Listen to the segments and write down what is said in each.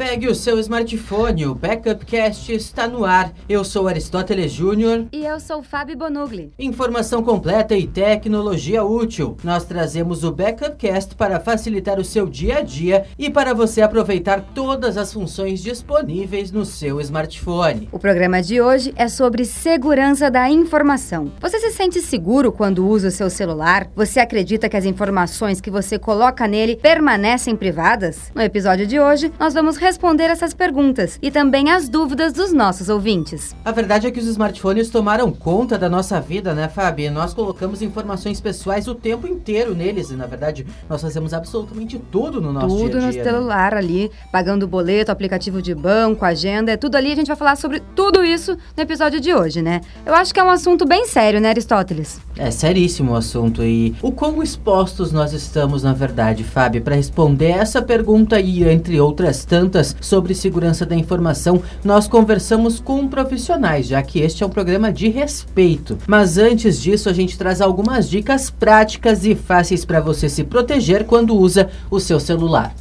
Pegue o seu smartphone, o Backupcast está no ar. Eu sou Aristóteles Júnior. E eu sou Fábio Bonugli. Informação completa e tecnologia útil. Nós trazemos o Backupcast para facilitar o seu dia a dia e para você aproveitar todas as funções disponíveis no seu smartphone. O programa de hoje é sobre segurança da informação. Você se sente seguro quando usa o seu celular? Você acredita que as informações que você coloca nele permanecem privadas? No episódio de hoje, nós vamos responder essas perguntas e também as dúvidas dos nossos ouvintes. A verdade é que os smartphones tomaram conta da nossa vida, né, Fábio? Nós colocamos informações pessoais o tempo inteiro neles e, na verdade, nós fazemos absolutamente tudo no nosso tudo dia dia. no né? celular ali, pagando boleto, aplicativo de banco, agenda, é tudo ali. A gente vai falar sobre tudo isso no episódio de hoje, né? Eu acho que é um assunto bem sério, né, Aristóteles? É seríssimo o assunto e o quão expostos nós estamos, na verdade, Fábio, para responder essa pergunta e entre outras tantas sobre segurança da informação, nós conversamos com profissionais, já que este é um programa de respeito. Mas antes disso, a gente traz algumas dicas práticas e fáceis para você se proteger quando usa o seu celular.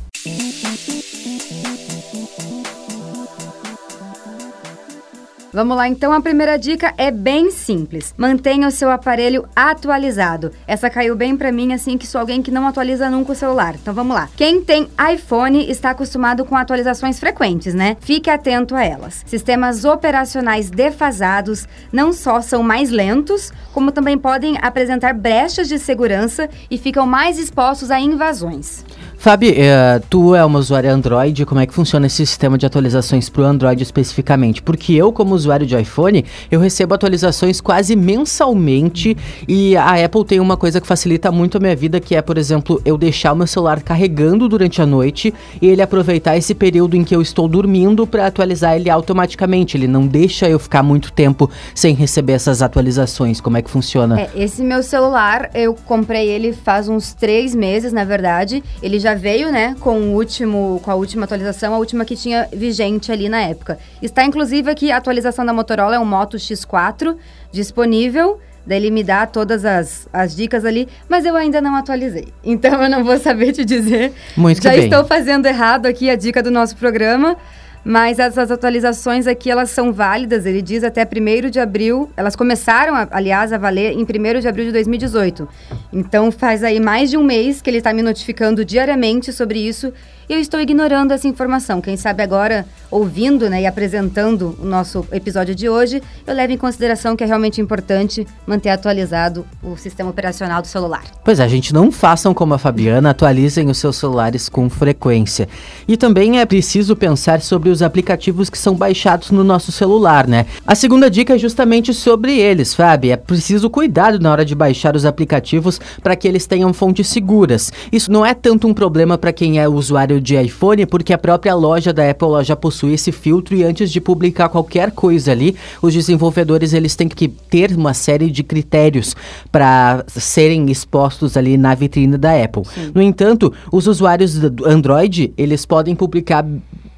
Vamos lá, então a primeira dica é bem simples. Mantenha o seu aparelho atualizado. Essa caiu bem para mim, assim, que sou alguém que não atualiza nunca o celular. Então vamos lá. Quem tem iPhone está acostumado com atualizações frequentes, né? Fique atento a elas. Sistemas operacionais defasados não só são mais lentos, como também podem apresentar brechas de segurança e ficam mais expostos a invasões. Fábio, eh, tu é uma usuária Android, como é que funciona esse sistema de atualizações para o Android especificamente? Porque eu, como usuário de iPhone, eu recebo atualizações quase mensalmente e a Apple tem uma coisa que facilita muito a minha vida, que é, por exemplo, eu deixar o meu celular carregando durante a noite e ele aproveitar esse período em que eu estou dormindo para atualizar ele automaticamente. Ele não deixa eu ficar muito tempo sem receber essas atualizações. Como é que funciona? É, esse meu celular, eu comprei ele faz uns três meses, na verdade. Ele já veio, né, com o último, com a última atualização, a última que tinha vigente ali na época. Está inclusive aqui a atualização da Motorola, é um Moto X4 disponível. Daí ele me dá todas as, as dicas ali, mas eu ainda não atualizei. Então eu não vou saber te dizer. Muito Já bem. estou fazendo errado aqui a dica do nosso programa. Mas essas atualizações aqui, elas são válidas, ele diz até 1 de abril. Elas começaram, a- aliás, a valer em 1 de abril de 2018. Então faz aí mais de um mês que ele está me notificando diariamente sobre isso. E eu estou ignorando essa informação. Quem sabe agora, ouvindo né, e apresentando o nosso episódio de hoje, eu levo em consideração que é realmente importante manter atualizado o sistema operacional do celular. Pois é, gente, não façam como a Fabiana, atualizem os seus celulares com frequência. E também é preciso pensar sobre os aplicativos que são baixados no nosso celular, né? A segunda dica é justamente sobre eles, Fábio. É preciso cuidado na hora de baixar os aplicativos para que eles tenham fontes seguras. Isso não é tanto um problema para quem é usuário de iPhone, porque a própria loja da Apple já possui esse filtro e antes de publicar qualquer coisa ali, os desenvolvedores eles têm que ter uma série de critérios para serem expostos ali na vitrine da Apple. No entanto, os usuários do Android, eles podem publicar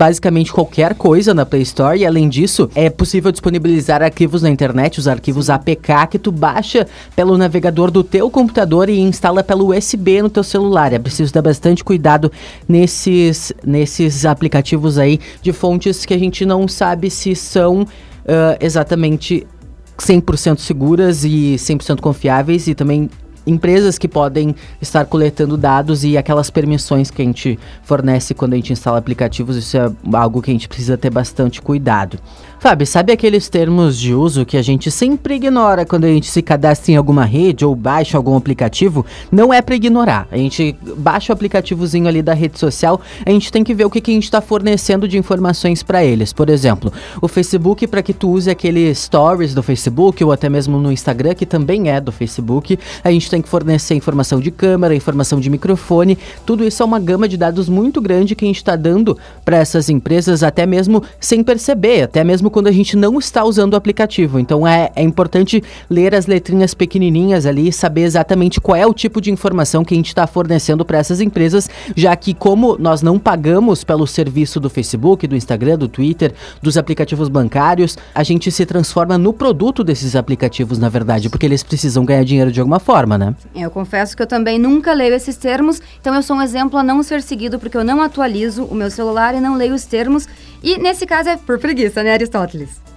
basicamente qualquer coisa na Play Store e além disso é possível disponibilizar arquivos na internet, os arquivos APK que tu baixa pelo navegador do teu computador e instala pelo USB no teu celular. É preciso dar bastante cuidado nesses nesses aplicativos aí de fontes que a gente não sabe se são ah, exatamente 100% seguras e 100% confiáveis e também empresas que podem estar coletando dados e aquelas permissões que a gente fornece quando a gente instala aplicativos, isso é algo que a gente precisa ter bastante cuidado. Fábio, sabe aqueles termos de uso que a gente sempre ignora quando a gente se cadastra em alguma rede ou baixa algum aplicativo? Não é para ignorar. A gente baixa o aplicativozinho ali da rede social, a gente tem que ver o que, que a gente está fornecendo de informações para eles. Por exemplo, o Facebook para que tu use aquele stories do Facebook ou até mesmo no Instagram, que também é do Facebook, a gente tem que fornecer informação de câmera, informação de microfone. Tudo isso é uma gama de dados muito grande que a gente está dando para essas empresas, até mesmo sem perceber, até mesmo quando a gente não está usando o aplicativo. Então é, é importante ler as letrinhas pequenininhas ali saber exatamente qual é o tipo de informação que a gente está fornecendo para essas empresas, já que como nós não pagamos pelo serviço do Facebook, do Instagram, do Twitter, dos aplicativos bancários, a gente se transforma no produto desses aplicativos, na verdade, porque eles precisam ganhar dinheiro de alguma forma, né? né? Eu confesso que eu também nunca leio esses termos, então eu sou um exemplo a não ser seguido porque eu não atualizo o meu celular e não leio os termos. E nesse caso é por preguiça, né, Aristóteles?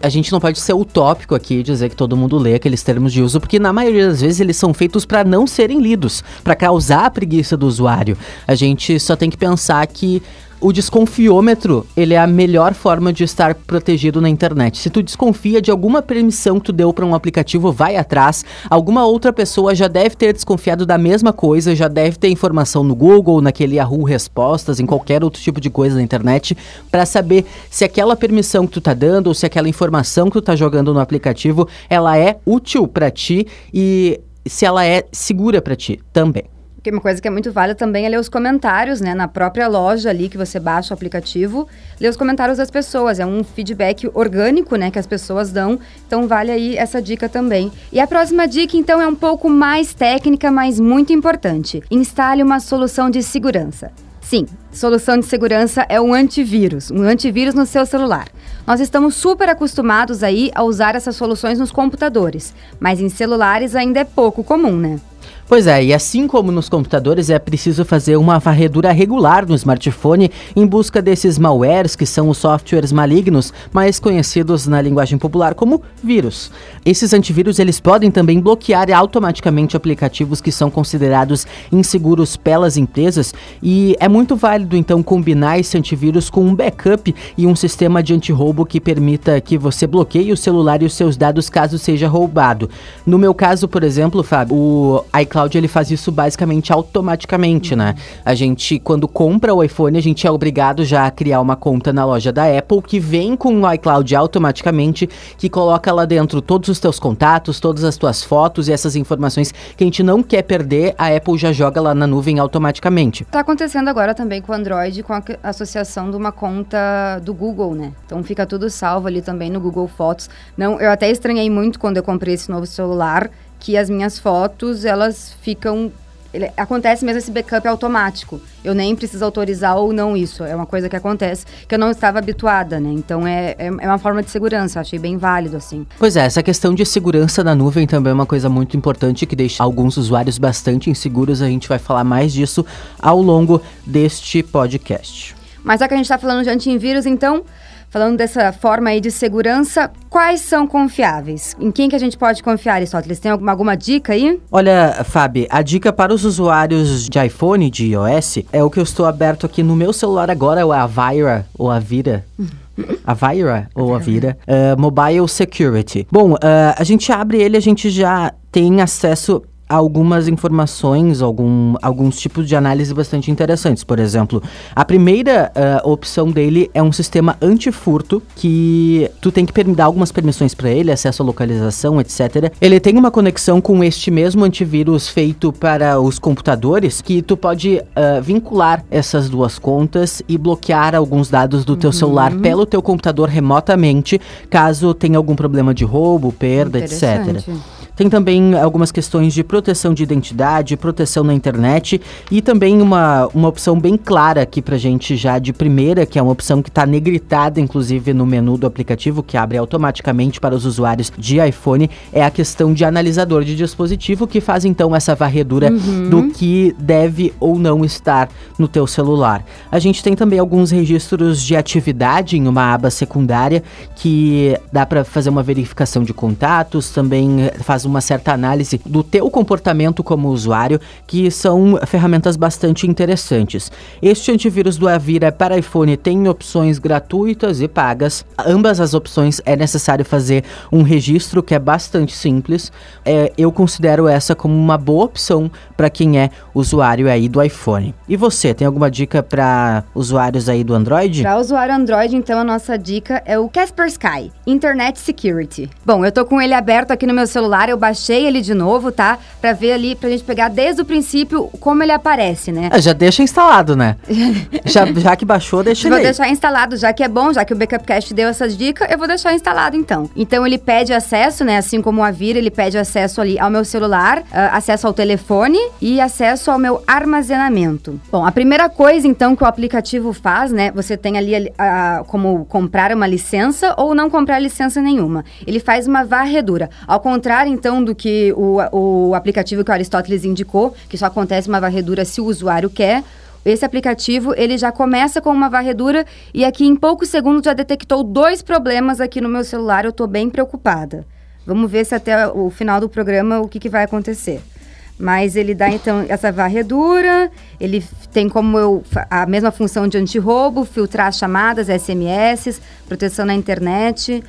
A gente não pode ser utópico aqui e dizer que todo mundo lê aqueles termos de uso, porque na maioria das vezes eles são feitos para não serem lidos, para causar a preguiça do usuário. A gente só tem que pensar que o desconfiômetro, ele é a melhor forma de estar protegido na internet. Se tu desconfia de alguma permissão que tu deu para um aplicativo, vai atrás. Alguma outra pessoa já deve ter desconfiado da mesma coisa, já deve ter informação no Google, naquele Yahoo Respostas, em qualquer outro tipo de coisa na internet, para saber se aquela permissão que tu tá dando ou se aquela informação que tu tá jogando no aplicativo, ela é útil para ti e se ela é segura para ti também. Porque uma coisa que é muito válida também é ler os comentários, né? Na própria loja ali que você baixa o aplicativo, ler os comentários das pessoas. É um feedback orgânico, né? Que as pessoas dão. Então vale aí essa dica também. E a próxima dica, então, é um pouco mais técnica, mas muito importante. Instale uma solução de segurança. Sim, solução de segurança é um antivírus, um antivírus no seu celular. Nós estamos super acostumados aí a usar essas soluções nos computadores, mas em celulares ainda é pouco comum, né? Pois é, e assim como nos computadores, é preciso fazer uma varredura regular no smartphone em busca desses malwares, que são os softwares malignos, mais conhecidos na linguagem popular como vírus. Esses antivírus eles podem também bloquear automaticamente aplicativos que são considerados inseguros pelas empresas e é muito válido então combinar esse antivírus com um backup e um sistema de antirroubo que permita que você bloqueie o celular e os seus dados caso seja roubado. No meu caso, por exemplo, Fábio, o iCloud iCloud ele faz isso basicamente automaticamente, né? A gente, quando compra o iPhone, a gente é obrigado já a criar uma conta na loja da Apple que vem com o iCloud automaticamente, que coloca lá dentro todos os teus contatos, todas as tuas fotos e essas informações que a gente não quer perder, a Apple já joga lá na nuvem automaticamente. Tá acontecendo agora também com o Android, com a associação de uma conta do Google, né? Então fica tudo salvo ali também no Google Fotos. Não, eu até estranhei muito quando eu comprei esse novo celular que as minhas fotos, elas ficam ele, acontece mesmo esse backup automático. Eu nem preciso autorizar ou não isso. É uma coisa que acontece que eu não estava habituada, né? Então é, é, é uma forma de segurança. Achei bem válido, assim. Pois é, essa questão de segurança na nuvem também é uma coisa muito importante que deixa alguns usuários bastante inseguros. A gente vai falar mais disso ao longo deste podcast. Mas já que a gente está falando de antivírus, então Falando dessa forma aí de segurança, quais são confiáveis? Em quem que a gente pode confiar, Aristóteles? Tem alguma, alguma dica aí? Olha, Fábio, a dica para os usuários de iPhone, de iOS, é o que eu estou aberto aqui no meu celular agora, é o Avira, ou Avira. Avira ou Avira, uh, Mobile Security. Bom, uh, a gente abre ele, a gente já tem acesso algumas informações, algum, alguns tipos de análise bastante interessantes. Por exemplo, a primeira uh, opção dele é um sistema antifurto que tu tem que dar algumas permissões para ele, acesso à localização, etc. Ele tem uma conexão com este mesmo antivírus feito para os computadores que tu pode uh, vincular essas duas contas e bloquear alguns dados do uhum. teu celular pelo teu computador remotamente, caso tenha algum problema de roubo, perda, etc. Tem também algumas questões de proteção de identidade, proteção na internet e também uma, uma opção bem clara aqui pra gente já de primeira, que é uma opção que está negritada inclusive no menu do aplicativo, que abre automaticamente para os usuários de iPhone, é a questão de analisador de dispositivo, que faz então essa varredura uhum. do que deve ou não estar no teu celular. A gente tem também alguns registros de atividade em uma aba secundária que dá para fazer uma verificação de contatos, também faz uma certa análise do teu comportamento como usuário, que são ferramentas bastante interessantes. Este antivírus do Avira para iPhone tem opções gratuitas e pagas. Ambas as opções é necessário fazer um registro que é bastante simples. É, eu considero essa como uma boa opção para quem é usuário aí do iPhone. E você, tem alguma dica para usuários aí do Android? Para usuário Android, então a nossa dica é o Casper Sky, Internet Security. Bom, eu tô com ele aberto aqui no meu celular, eu baixei ele de novo, tá? Pra ver ali, pra gente pegar desde o princípio como ele aparece, né? É, já deixa instalado, né? já, já que baixou, deixa ele Vou deixar instalado, já que é bom, já que o Backupcast deu essas dicas, eu vou deixar instalado então. Então ele pede acesso, né? Assim como o Avira, ele pede acesso ali ao meu celular, uh, acesso ao telefone e acesso ao meu armazenamento. Bom, a primeira coisa então que o aplicativo faz, né? Você tem ali uh, como comprar uma licença ou não comprar licença nenhuma. Ele faz uma varredura. Ao contrário, do que o, o aplicativo que o Aristóteles indicou, que só acontece uma varredura se o usuário quer. Esse aplicativo, ele já começa com uma varredura e aqui em poucos segundos já detectou dois problemas aqui no meu celular. Eu estou bem preocupada. Vamos ver se até o final do programa o que, que vai acontecer. Mas ele dá então essa varredura, ele tem como eu a mesma função de antirroubo, filtrar chamadas, SMS, proteção na internet.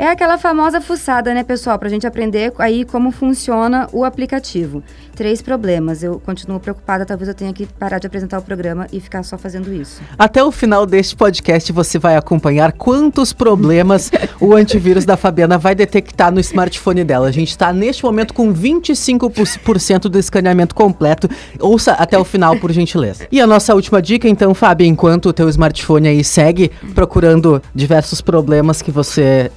É aquela famosa fuçada, né, pessoal? Para a gente aprender aí como funciona o aplicativo. Três problemas. Eu continuo preocupada, talvez eu tenha que parar de apresentar o programa e ficar só fazendo isso. Até o final deste podcast você vai acompanhar quantos problemas o antivírus da Fabiana vai detectar no smartphone dela. A gente está neste momento com 25% do escaneamento completo. Ouça até o final, por gentileza. E a nossa última dica, então, Fábio, enquanto o teu smartphone aí segue procurando diversos problemas que você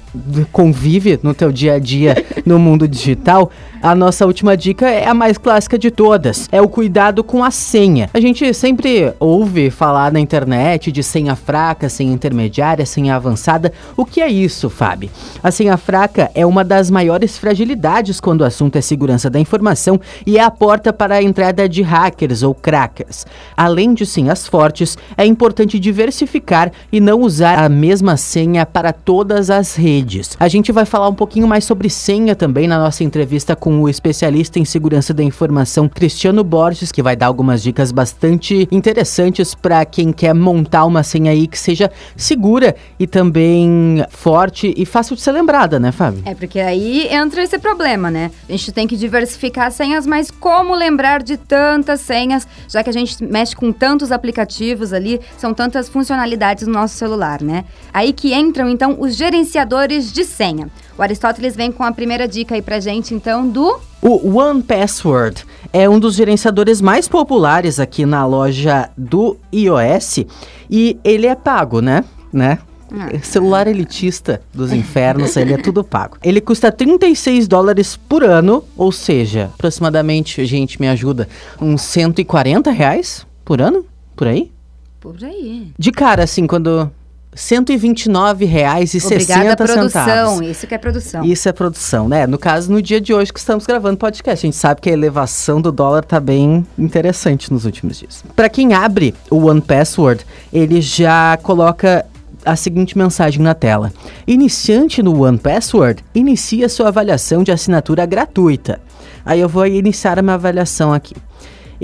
convive no teu dia a dia no mundo digital, a nossa última dica é a mais clássica de todas, é o cuidado com a senha. A gente sempre ouve falar na internet de senha fraca, senha intermediária, senha avançada. O que é isso, Fábio? A senha fraca é uma das maiores fragilidades quando o assunto é segurança da informação e é a porta para a entrada de hackers ou crackers. Além de senhas fortes, é importante diversificar e não usar a mesma senha para todas as redes. A gente vai falar um pouquinho mais sobre senha também na nossa entrevista com o especialista em segurança da informação Cristiano Borges, que vai dar algumas dicas bastante interessantes para quem quer montar uma senha aí que seja segura e também forte e fácil de ser lembrada, né, Fábio? É, porque aí entra esse problema, né? A gente tem que diversificar senhas, mas como lembrar de tantas senhas, já que a gente mexe com tantos aplicativos ali, são tantas funcionalidades no nosso celular, né? Aí que entram, então, os gerenciadores de senha. O Aristóteles vem com a primeira dica aí pra gente, então, do o One Password é um dos gerenciadores mais populares aqui na loja do iOS e ele é pago, né? Né? Ah. Celular elitista dos infernos, ele é tudo pago. Ele custa 36 dólares por ano, ou seja, aproximadamente, gente, me ajuda, uns 140 reais por ano? Por aí? Por aí. De cara, assim, quando 129,60. Obrigada, produção. Centavos. Isso que é produção. Isso é produção, né? No caso, no dia de hoje que estamos gravando podcast, a gente sabe que a elevação do dólar tá bem interessante nos últimos dias. Para quem abre o One Password, ele já coloca a seguinte mensagem na tela. Iniciante no One Password, inicia sua avaliação de assinatura gratuita. Aí eu vou iniciar a minha avaliação aqui.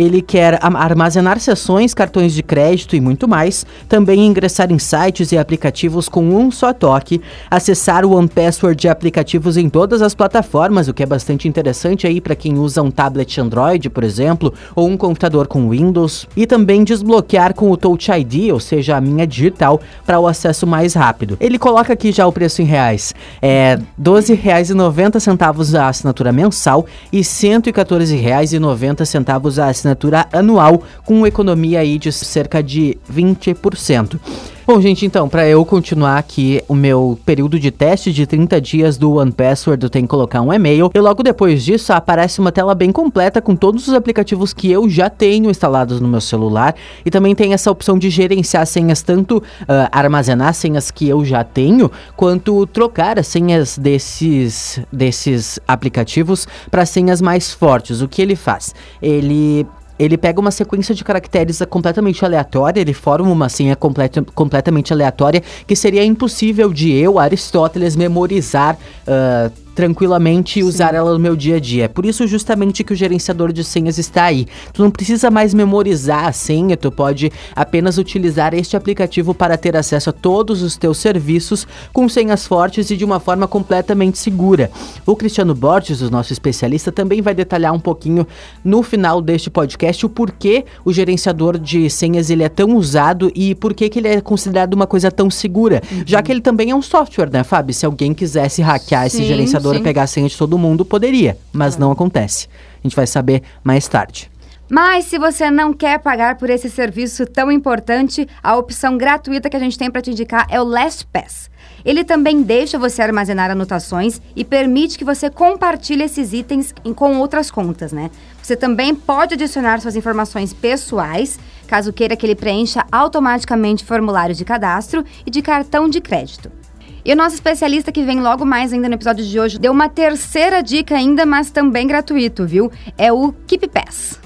Ele quer armazenar sessões, cartões de crédito e muito mais, também ingressar em sites e aplicativos com um só toque, acessar o OnePassword de aplicativos em todas as plataformas, o que é bastante interessante aí para quem usa um tablet Android, por exemplo, ou um computador com Windows, e também desbloquear com o Touch ID, ou seja, a minha digital, para o acesso mais rápido. Ele coloca aqui já o preço em reais, é R$ 12,90 a assinatura mensal e R$ 114,90 a assinatura assinatura anual, com economia aí de cerca de 20%. Bom, gente, então, para eu continuar aqui o meu período de teste de 30 dias do One Password, eu tenho que colocar um e-mail. E logo depois disso, aparece uma tela bem completa com todos os aplicativos que eu já tenho instalados no meu celular. E também tem essa opção de gerenciar senhas, tanto uh, armazenar senhas que eu já tenho, quanto trocar as senhas desses, desses aplicativos para senhas mais fortes. O que ele faz? Ele ele pega uma sequência de caracteres completamente aleatória, ele forma uma senha completa, completamente aleatória que seria impossível de eu, Aristóteles, memorizar. Uh, tranquilamente e usar ela no meu dia a dia. É por isso justamente que o gerenciador de senhas está aí. Tu não precisa mais memorizar a senha, tu pode apenas utilizar este aplicativo para ter acesso a todos os teus serviços com senhas fortes e de uma forma completamente segura. O Cristiano Borges, o nosso especialista, também vai detalhar um pouquinho no final deste podcast o porquê o gerenciador de senhas ele é tão usado e por que ele é considerado uma coisa tão segura, uhum. já que ele também é um software, né, Fábio? Se alguém quisesse hackear sim, esse gerenciador computadora pegar a senha de todo mundo, poderia, mas não acontece. A gente vai saber mais tarde. Mas se você não quer pagar por esse serviço tão importante, a opção gratuita que a gente tem para te indicar é o LastPass. Ele também deixa você armazenar anotações e permite que você compartilhe esses itens com outras contas, né? Você também pode adicionar suas informações pessoais, caso queira que ele preencha automaticamente formulários de cadastro e de cartão de crédito. E o nosso especialista que vem logo mais ainda no episódio de hoje deu uma terceira dica ainda, mas também gratuito, viu? É o Keep Pass.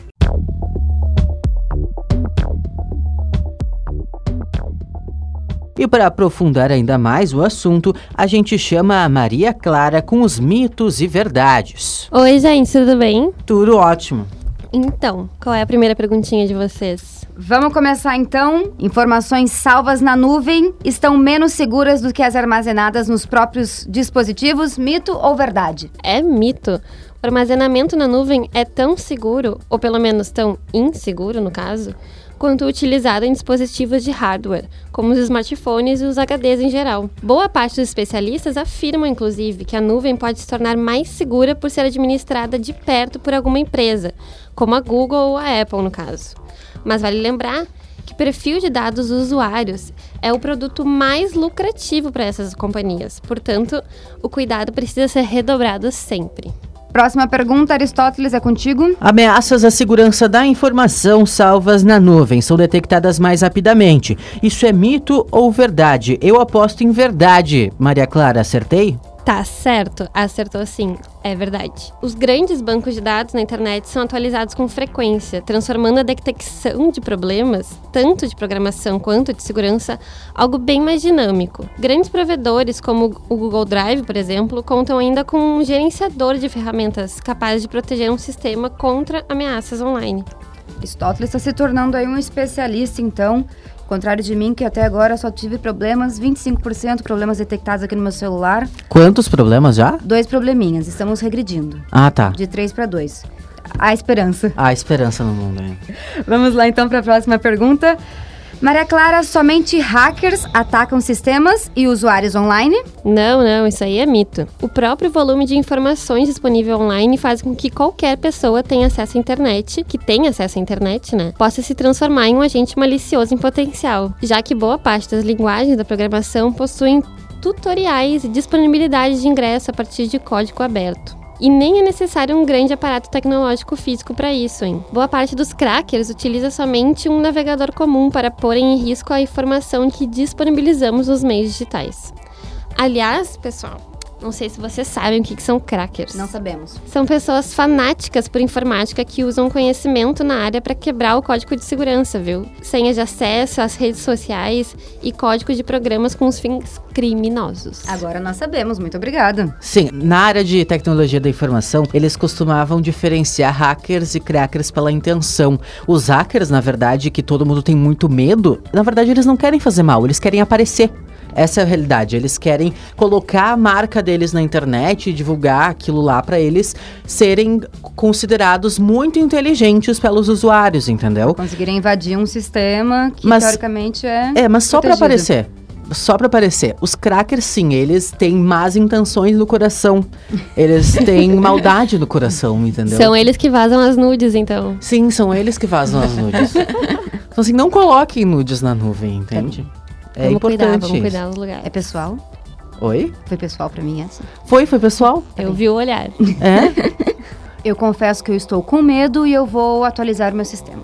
E para aprofundar ainda mais o assunto, a gente chama a Maria Clara com os mitos e verdades. Oi, gente, tudo bem? Tudo ótimo. Então, qual é a primeira perguntinha de vocês? Vamos começar então. Informações salvas na nuvem estão menos seguras do que as armazenadas nos próprios dispositivos? Mito ou verdade? É mito. O armazenamento na nuvem é tão seguro, ou pelo menos tão inseguro no caso, quanto utilizado em dispositivos de hardware, como os smartphones e os HDs em geral. Boa parte dos especialistas afirmam, inclusive, que a nuvem pode se tornar mais segura por ser administrada de perto por alguma empresa, como a Google ou a Apple, no caso. Mas vale lembrar que o perfil de dados dos usuários é o produto mais lucrativo para essas companhias. Portanto, o cuidado precisa ser redobrado sempre. Próxima pergunta, Aristóteles, é contigo. Ameaças à segurança da informação salvas na nuvem são detectadas mais rapidamente. Isso é mito ou verdade? Eu aposto em verdade. Maria Clara, acertei? Tá certo, acertou sim, é verdade. Os grandes bancos de dados na internet são atualizados com frequência, transformando a detecção de problemas, tanto de programação quanto de segurança, algo bem mais dinâmico. Grandes provedores, como o Google Drive, por exemplo, contam ainda com um gerenciador de ferramentas capaz de proteger um sistema contra ameaças online. Aristóteles está se tornando aí um especialista, então. Ao contrário de mim, que até agora só tive problemas, 25% problemas detectados aqui no meu celular. Quantos problemas já? Dois probleminhas, estamos regredindo. Ah, tá. De 3 para 2. Há esperança. Há esperança no mundo, hein? Vamos lá então para a próxima pergunta. Maria Clara, somente hackers atacam sistemas e usuários online? Não, não, isso aí é mito. O próprio volume de informações disponível online faz com que qualquer pessoa tenha acesso à internet, que tenha acesso à internet, né, possa se transformar em um agente malicioso em potencial, já que boa parte das linguagens da programação possuem tutoriais e disponibilidade de ingresso a partir de código aberto. E nem é necessário um grande aparato tecnológico físico para isso, hein? Boa parte dos crackers utiliza somente um navegador comum para pôr em risco a informação que disponibilizamos nos meios digitais. Aliás, pessoal, não sei se vocês sabem o que, que são crackers. Não sabemos. São pessoas fanáticas por informática que usam conhecimento na área para quebrar o código de segurança, viu? Senhas de acesso às redes sociais e código de programas com os fins criminosos. Agora nós sabemos, muito obrigada. Sim, na área de tecnologia da informação, eles costumavam diferenciar hackers e crackers pela intenção. Os hackers, na verdade, que todo mundo tem muito medo, na verdade eles não querem fazer mal, eles querem aparecer. Essa é a realidade. Eles querem colocar a marca deles na internet e divulgar aquilo lá para eles serem considerados muito inteligentes pelos usuários, entendeu? Conseguirem invadir um sistema que Mas- teoricamente é. É, mas só pra protegido. aparecer. Só pra aparecer. Os crackers, sim, eles têm más intenções no coração. Eles têm maldade no coração, entendeu? São eles que vazam as nudes, então. Sim, são eles que vazam as nudes. então, assim, não coloquem nudes na nuvem, entende? É vamos cuidar, importante. vamos isso. cuidar dos lugares. É pessoal? Oi? Foi pessoal pra mim essa? Foi, foi pessoal? Eu vi o olhar. É? Eu confesso que eu estou com medo e eu vou atualizar o meu sistema.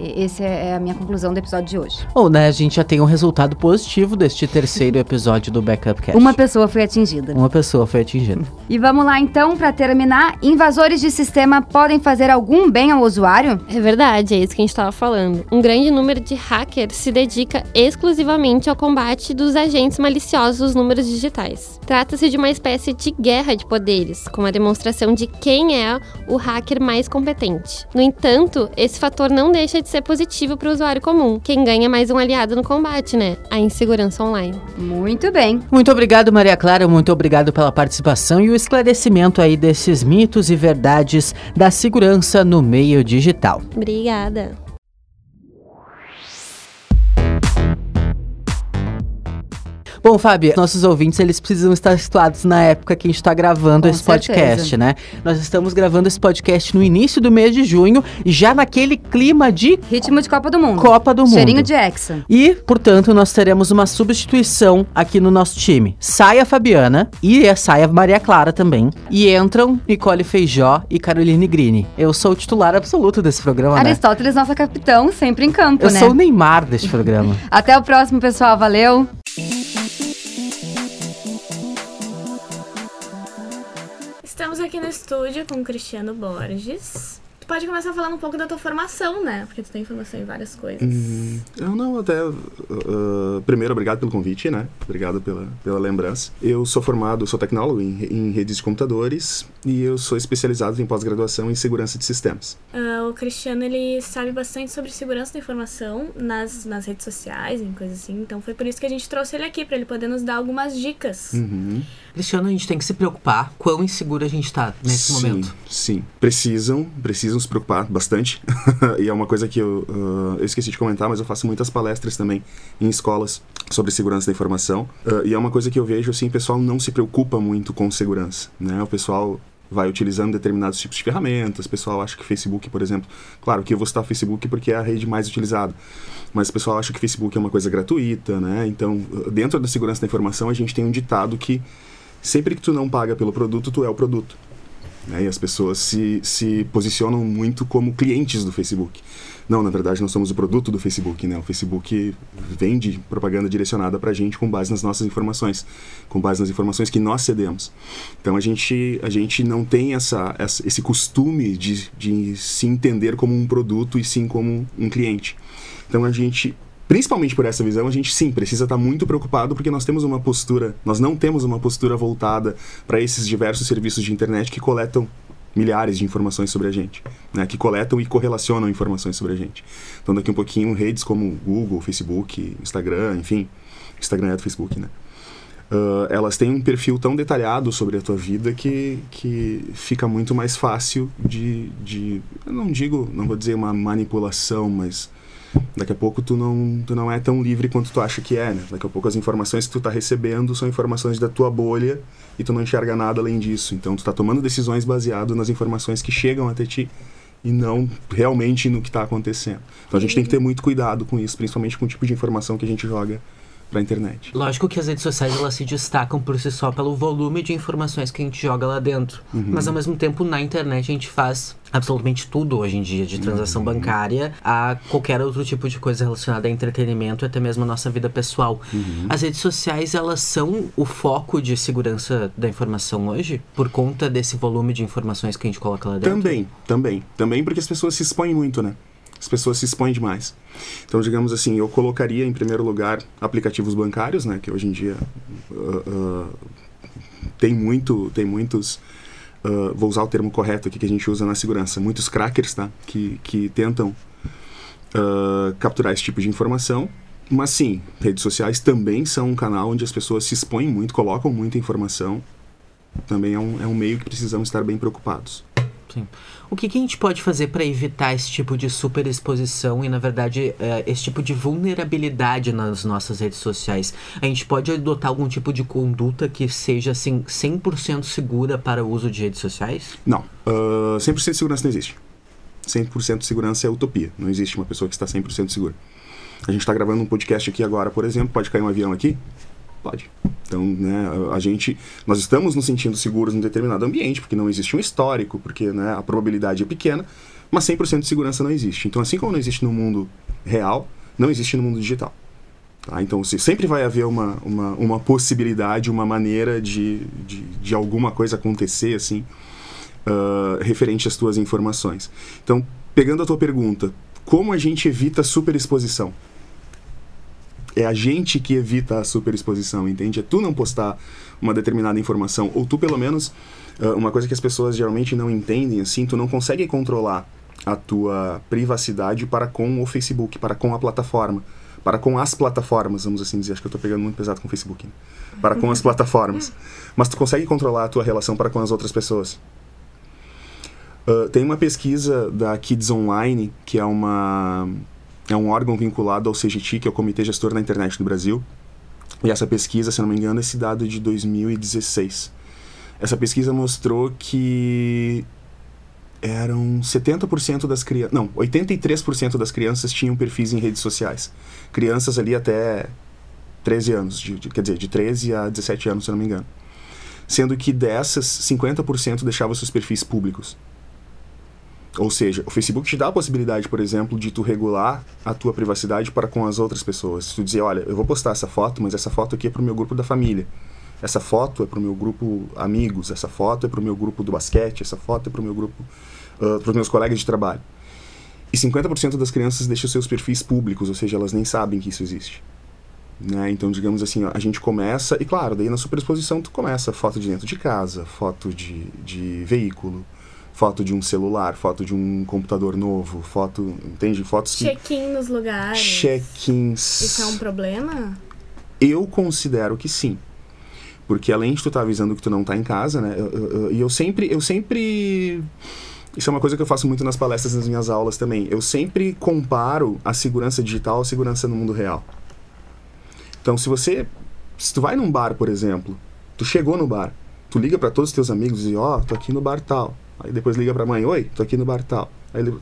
Essa é a minha conclusão do episódio de hoje. Ou, né, a gente já tem um resultado positivo deste terceiro episódio do Backup Cast. Uma pessoa foi atingida. Uma pessoa foi atingida. E vamos lá então, para terminar. Invasores de sistema podem fazer algum bem ao usuário? É verdade, é isso que a gente estava falando. Um grande número de hackers se dedica exclusivamente ao combate dos agentes maliciosos dos números digitais. Trata-se de uma espécie de guerra de poderes, com a demonstração de quem é o hacker mais competente. No entanto, esse fator não deixa de ser positivo para o usuário comum. Quem ganha é mais um aliado no combate, né? A insegurança online. Muito bem. Muito obrigado, Maria Clara. Muito obrigado pela participação e o esclarecimento aí desses mitos e verdades da segurança no meio digital. Obrigada. Bom, Fábio, nossos ouvintes eles precisam estar situados na época que a gente está gravando Com esse podcast, certeza. né? Nós estamos gravando esse podcast no início do mês de junho, já naquele clima de Ritmo de Copa do Mundo. Copa do Mundo. Cheirinho de Hexa. E, portanto, nós teremos uma substituição aqui no nosso time. Sai a Fabiana e a- sai a Maria Clara também. E entram Nicole Feijó e Caroline Grini. Eu sou o titular absoluto desse programa, né? Aristóteles, nossa capitão, sempre em campo, Eu né? sou o Neymar deste programa. Até o próximo, pessoal. Valeu! Estamos aqui no estúdio com Cristiano Borges pode começar falando um pouco da tua formação, né? Porque tu tem formação em várias coisas. Hum, eu não, até. Uh, primeiro, obrigado pelo convite, né? Obrigado pela, pela lembrança. Eu sou formado, sou tecnólogo em, em redes de computadores e eu sou especializado em pós-graduação em segurança de sistemas. Uh, o Cristiano, ele sabe bastante sobre segurança da informação nas, nas redes sociais, em coisas assim. Então foi por isso que a gente trouxe ele aqui, para ele poder nos dar algumas dicas. Uhum. Cristiano, a gente tem que se preocupar quão inseguro a gente está nesse sim, momento. Sim, precisam, precisam se preocupar bastante. e é uma coisa que eu, uh, eu esqueci de comentar, mas eu faço muitas palestras também em escolas sobre segurança da informação. Uh, e é uma coisa que eu vejo, assim, o pessoal não se preocupa muito com segurança, né? O pessoal vai utilizando determinados tipos de ferramentas. O pessoal acha que Facebook, por exemplo, claro que eu vou citar o Facebook porque é a rede mais utilizada, mas o pessoal acha que Facebook é uma coisa gratuita, né? Então, dentro da segurança da informação, a gente tem um ditado que sempre que tu não paga pelo produto, tu é o produto. Né? E as pessoas se, se posicionam muito como clientes do Facebook. Não, na verdade, nós somos o produto do Facebook. Né? O Facebook vende propaganda direcionada para a gente com base nas nossas informações, com base nas informações que nós cedemos. Então a gente, a gente não tem essa, essa esse costume de, de se entender como um produto e sim como um cliente. Então a gente principalmente por essa visão, a gente sim precisa estar muito preocupado porque nós temos uma postura, nós não temos uma postura voltada para esses diversos serviços de internet que coletam milhares de informações sobre a gente, né, que coletam e correlacionam informações sobre a gente. Então daqui um pouquinho redes como Google, Facebook, Instagram, enfim, Instagram é do Facebook, né? Uh, elas têm um perfil tão detalhado sobre a tua vida que, que fica muito mais fácil de, de eu não digo, não vou dizer uma manipulação, mas daqui a pouco tu não, tu não é tão livre quanto tu acha que é, né? Daqui a pouco as informações que tu tá recebendo são informações da tua bolha e tu não enxerga nada além disso. Então tu tá tomando decisões baseado nas informações que chegam até ti e não realmente no que está acontecendo. Então a gente tem que ter muito cuidado com isso, principalmente com o tipo de informação que a gente joga para a internet. Lógico que as redes sociais elas se destacam por si só pelo volume de informações que a gente joga lá dentro. Uhum. Mas ao mesmo tempo na internet a gente faz absolutamente tudo hoje em dia, de transação uhum. bancária a qualquer outro tipo de coisa relacionada a entretenimento e até mesmo a nossa vida pessoal. Uhum. As redes sociais elas são o foco de segurança da informação hoje por conta desse volume de informações que a gente coloca lá dentro. Também, também, também porque as pessoas se expõem muito, né? As pessoas se expõem demais. Então, digamos assim, eu colocaria em primeiro lugar aplicativos bancários, né, que hoje em dia uh, uh, tem muito, tem muitos, uh, vou usar o termo correto aqui que a gente usa na segurança, muitos crackers, tá, que, que tentam capturar esse tipo de informação. Mas sim, redes sociais também são um canal onde as pessoas se expõem muito, colocam muita informação. Também é um, é um meio que precisamos estar bem preocupados. Sim. O que, que, a gente pode fazer para evitar esse tipo de superexposição e, na verdade, é, esse tipo de vulnerabilidade nas nossas redes sociais? A gente pode adotar algum tipo de conduta que seja assim, 100% segura para o uso de redes sociais? Não. Uh, 100% de segurança não existe. 100% de segurança é utopia. Não existe uma pessoa que está 100% segura. A gente está gravando um podcast aqui agora, por exemplo, pode cair um avião aqui? Pode. Então, né, a gente, nós estamos nos sentindo seguros em determinado ambiente, porque não existe um histórico, porque né, a probabilidade é pequena, mas 100% de segurança não existe. Então, assim como não existe no mundo real, não existe no mundo digital. Tá? Então, sempre vai haver uma, uma, uma possibilidade, uma maneira de, de, de alguma coisa acontecer, assim, uh, referente às tuas informações. Então, pegando a tua pergunta, como a gente evita superexposição? É a gente que evita a superexposição, entende? É tu não postar uma determinada informação, ou tu pelo menos, uh, uma coisa que as pessoas geralmente não entendem, assim, tu não consegue controlar a tua privacidade para com o Facebook, para com a plataforma, para com as plataformas, vamos assim dizer. Acho que eu estou pegando muito pesado com o Facebook. Né? Para com as plataformas. Mas tu consegue controlar a tua relação para com as outras pessoas. Uh, tem uma pesquisa da Kids Online, que é uma é um órgão vinculado ao CGT, que é o Comitê Gestor da Internet do Brasil. E essa pesquisa, se não me engano, é esse dado de 2016. Essa pesquisa mostrou que eram 70% das crianças, não, 83% das crianças tinham perfis em redes sociais. Crianças ali até 13 anos, de, de, quer dizer, de 13 a 17 anos, se não me engano. Sendo que dessas, 50% deixavam seus perfis públicos. Ou seja, o Facebook te dá a possibilidade, por exemplo, de tu regular a tua privacidade para com as outras pessoas. Se tu dizer, olha, eu vou postar essa foto, mas essa foto aqui é para o meu grupo da família. Essa foto é para o meu grupo amigos, essa foto é para o meu grupo do basquete, essa foto é para o meu grupo, uh, para os meus colegas de trabalho. E 50% das crianças deixam seus perfis públicos, ou seja, elas nem sabem que isso existe. Né? Então, digamos assim, a gente começa, e claro, daí na superexposição tu começa foto de dentro de casa, foto de, de veículo, foto de um celular, foto de um computador novo, foto, entende? Fotos Check-in nos lugares. Check-ins. Isso é um problema? Eu considero que sim. Porque além de tu estar tá avisando que tu não está em casa, né? E eu, eu, eu, sempre, eu sempre isso é uma coisa que eu faço muito nas palestras nas minhas aulas também. Eu sempre comparo a segurança digital à segurança no mundo real. Então, se você. Se tu vai num bar, por exemplo, tu chegou no bar, tu liga para todos os teus amigos e ó, oh, tô aqui no bar tal. Aí depois liga pra mãe, oi, tô aqui no bar tal. Aí ele,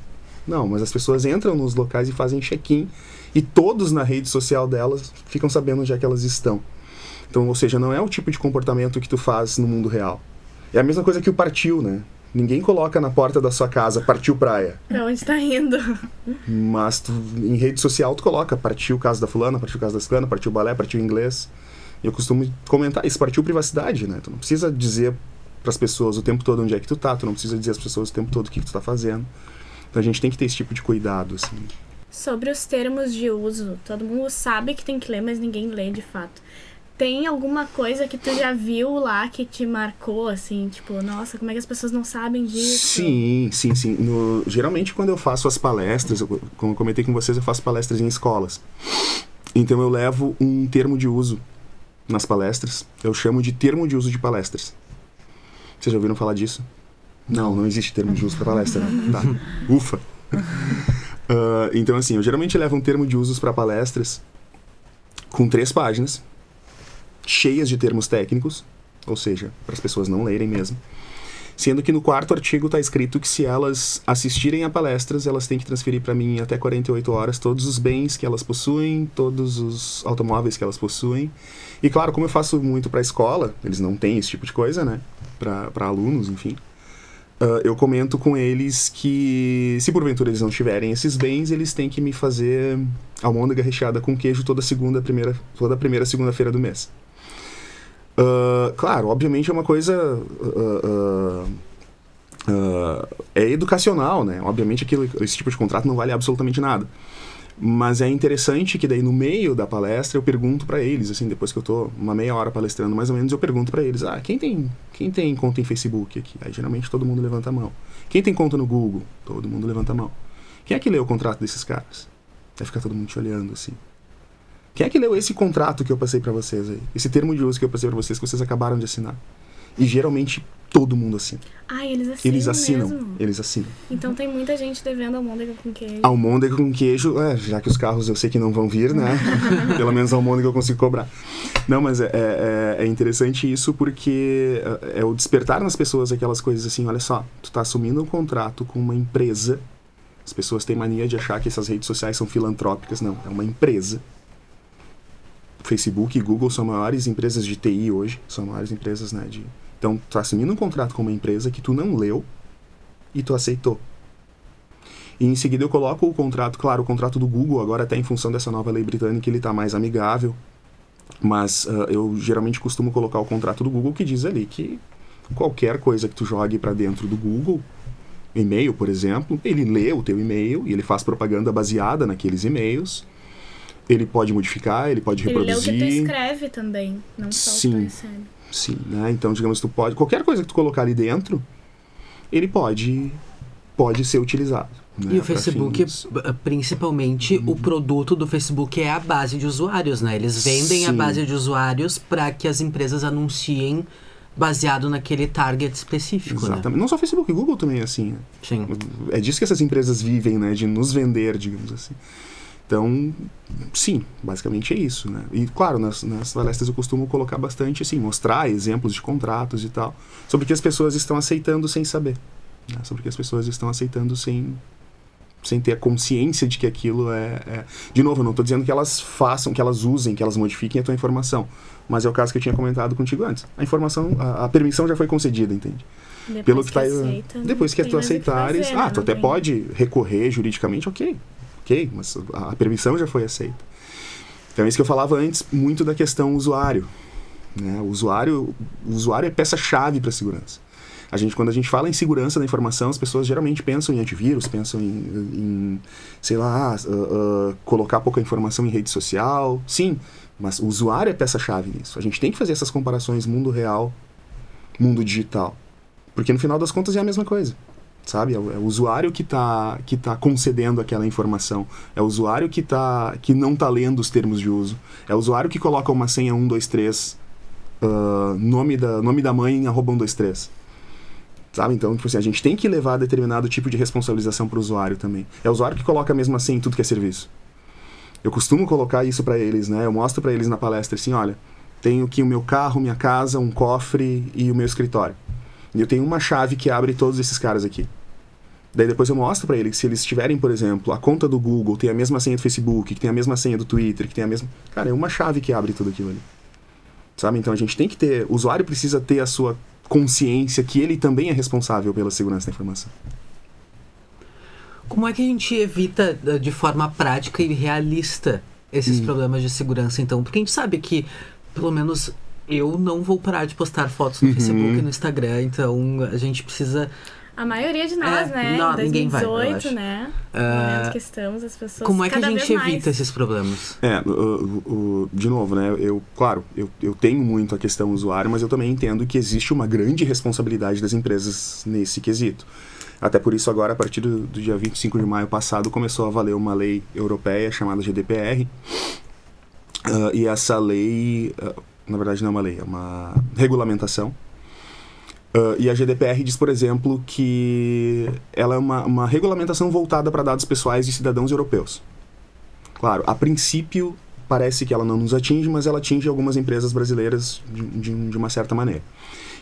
não, mas as pessoas entram nos locais e fazem check-in e todos na rede social delas ficam sabendo onde é que elas estão. Então, ou seja, não é o tipo de comportamento que tu faz no mundo real. É a mesma coisa que o partiu, né? Ninguém coloca na porta da sua casa partiu praia. Pra onde tá indo? Mas tu, em rede social tu coloca partiu casa da fulana, partiu casa da fulana, partiu balé, partiu inglês. E eu costumo comentar isso, partiu privacidade, né? Tu não precisa dizer para as pessoas o tempo todo onde é que tu tá, tu não precisa dizer às pessoas o tempo todo o que, que tu tá fazendo. Então a gente tem que ter esse tipo de cuidado, assim. Sobre os termos de uso, todo mundo sabe que tem que ler, mas ninguém lê de fato tem alguma coisa que tu já viu lá que te marcou, assim, tipo, nossa, como é que as pessoas não sabem disso? Sim, sim, sim. No, geralmente quando eu faço as palestras, eu, como eu comentei com vocês, eu faço palestras em escolas. Então eu levo um termo de uso nas palestras. Eu chamo de termo de uso de palestras. Vocês já ouviram falar disso? Não, não existe termo de uso para palestra. Né? Tá. Ufa. Uh, então, assim, eu geralmente levo um termo de usos para palestras com três páginas cheias de termos técnicos, ou seja, para as pessoas não lerem mesmo. Sendo que no quarto artigo está escrito que se elas assistirem a palestras, elas têm que transferir para mim até 48 horas todos os bens que elas possuem, todos os automóveis que elas possuem. E claro, como eu faço muito para a escola, eles não têm esse tipo de coisa, né? Para alunos, enfim. Uh, eu comento com eles que, se porventura eles não tiverem esses bens, eles têm que me fazer almôndega recheada com queijo toda segunda, primeira, toda primeira segunda-feira do mês. Uh, claro, obviamente é uma coisa. Uh, é educacional, né? Obviamente aquilo, esse tipo de contrato não vale absolutamente nada. Mas é interessante que daí no meio da palestra eu pergunto para eles, assim, depois que eu tô uma meia hora palestrando mais ou menos, eu pergunto para eles: "Ah, quem tem, quem tem conta em Facebook aqui?" Aí geralmente todo mundo levanta a mão. Quem tem conta no Google? Todo mundo levanta a mão. Quem é que leu o contrato desses caras? Vai ficar todo mundo te olhando assim. Quem é que leu esse contrato que eu passei para vocês aí? Esse termo de uso que eu passei para vocês, que vocês acabaram de assinar? E geralmente todo mundo assina. Ah, eles assinam. Eles assinam. Mesmo. Eles assinam. Então tem muita gente devendo almôndega com queijo. Almôndega com queijo, é, já que os carros eu sei que não vão vir, né? Pelo menos almôndega eu consigo cobrar. Não, mas é, é, é, interessante isso porque é, é o despertar nas pessoas aquelas coisas assim: olha só, tu tá assumindo um contrato com uma empresa. As pessoas têm mania de achar que essas redes sociais são filantrópicas. Não, é uma empresa Facebook e Google são maiores empresas de TI hoje, são maiores empresas, né, de... Então, tu tá assumindo um contrato com uma empresa que tu não leu e tu aceitou. E em seguida eu coloco o contrato, claro, o contrato do Google agora até em função dessa nova lei britânica ele está mais amigável, mas uh, eu geralmente costumo colocar o contrato do Google que diz ali que qualquer coisa que tu jogue para dentro do Google, e-mail, por exemplo, ele lê o teu e-mail e ele faz propaganda baseada naqueles e-mails ele pode modificar, ele pode reproduzir. Ele lê o que tu escreve também, não só sim, o que tu recebe. Sim, né? Então, digamos, tu pode... Qualquer coisa que tu colocar ali dentro, ele pode, pode ser utilizado. Né, e o Facebook, fins... principalmente, uhum. o produto do Facebook é a base de usuários, né? Eles vendem Sim. a base de usuários para que as empresas anunciem baseado naquele target específico, né? Exatamente. Né? Não só Facebook, Google também é assim. Né? Sim. É disso que essas empresas vivem, né? De nos vender, digamos assim. Então, sim, basicamente é isso, né? E claro, nas, nas palestras eu costumo colocar bastante, assim, mostrar exemplos de contratos e tal, sobre o que as pessoas estão aceitando sem saber, né? sobre o que as pessoas estão aceitando sem sem ter a consciência de que aquilo é, é... de novo, eu não estou dizendo que elas façam, que elas usem, que elas modifiquem a tua informação, mas é o caso que eu tinha comentado contigo antes. A informação, a, a permissão já foi concedida, entende? Depois Pelo que, que tá, aceita, depois que tu aceitares, fazer, ah, né? tu até pode recorrer juridicamente, ok, ok, mas a permissão já foi aceita. Então é isso que eu falava antes, muito da questão usuário. Né? O, usuário, o usuário é peça-chave para a segurança. A gente, quando a gente fala em segurança da informação, as pessoas geralmente pensam em antivírus, pensam em, em sei lá, uh, uh, colocar pouca informação em rede social. Sim, mas o usuário é peça-chave nisso. A gente tem que fazer essas comparações mundo real, mundo digital. Porque no final das contas é a mesma coisa. Sabe? É o, é o usuário que está que tá concedendo aquela informação. É o usuário que, tá, que não está lendo os termos de uso. É o usuário que coloca uma senha 123, uh, nome, da, nome da mãe arroba 123. Sabe? Então, tipo assim, a gente tem que levar determinado tipo de responsabilização para o usuário também. É o usuário que coloca a mesma senha em tudo que é serviço. Eu costumo colocar isso para eles, né? Eu mostro para eles na palestra assim, olha, tenho aqui o meu carro, minha casa, um cofre e o meu escritório. E eu tenho uma chave que abre todos esses caras aqui. Daí depois eu mostro para eles que se eles tiverem, por exemplo, a conta do Google, tem a mesma senha do Facebook, que tem a mesma senha do Twitter, que tem a mesma. Cara, é uma chave que abre tudo aquilo ali. Sabe? Então a gente tem que ter. O usuário precisa ter a sua consciência que ele também é responsável pela segurança da informação. Como é que a gente evita eh, de forma prática e realista esses hum. problemas de segurança, então? Porque a gente sabe que, pelo menos, eu não vou parar de postar fotos no uhum. Facebook e no Instagram, então a gente precisa. A maioria de nós, é, né? Não, em 2018, vai, né? Uh, no momento que estamos, as pessoas. Como é que a gente evita mais. esses problemas? É, uh, uh, de novo, né? Eu, claro, eu, eu tenho muito a questão usuário, mas eu também entendo que existe uma grande responsabilidade das empresas nesse quesito. Até por isso, agora, a partir do, do dia 25 de maio passado, começou a valer uma lei europeia chamada GDPR. Uh, e essa lei, uh, na verdade, não é uma lei, é uma regulamentação. Uh, e a GDPR diz, por exemplo, que ela é uma, uma regulamentação voltada para dados pessoais de cidadãos europeus. Claro, a princípio parece que ela não nos atinge, mas ela atinge algumas empresas brasileiras de, de, de uma certa maneira.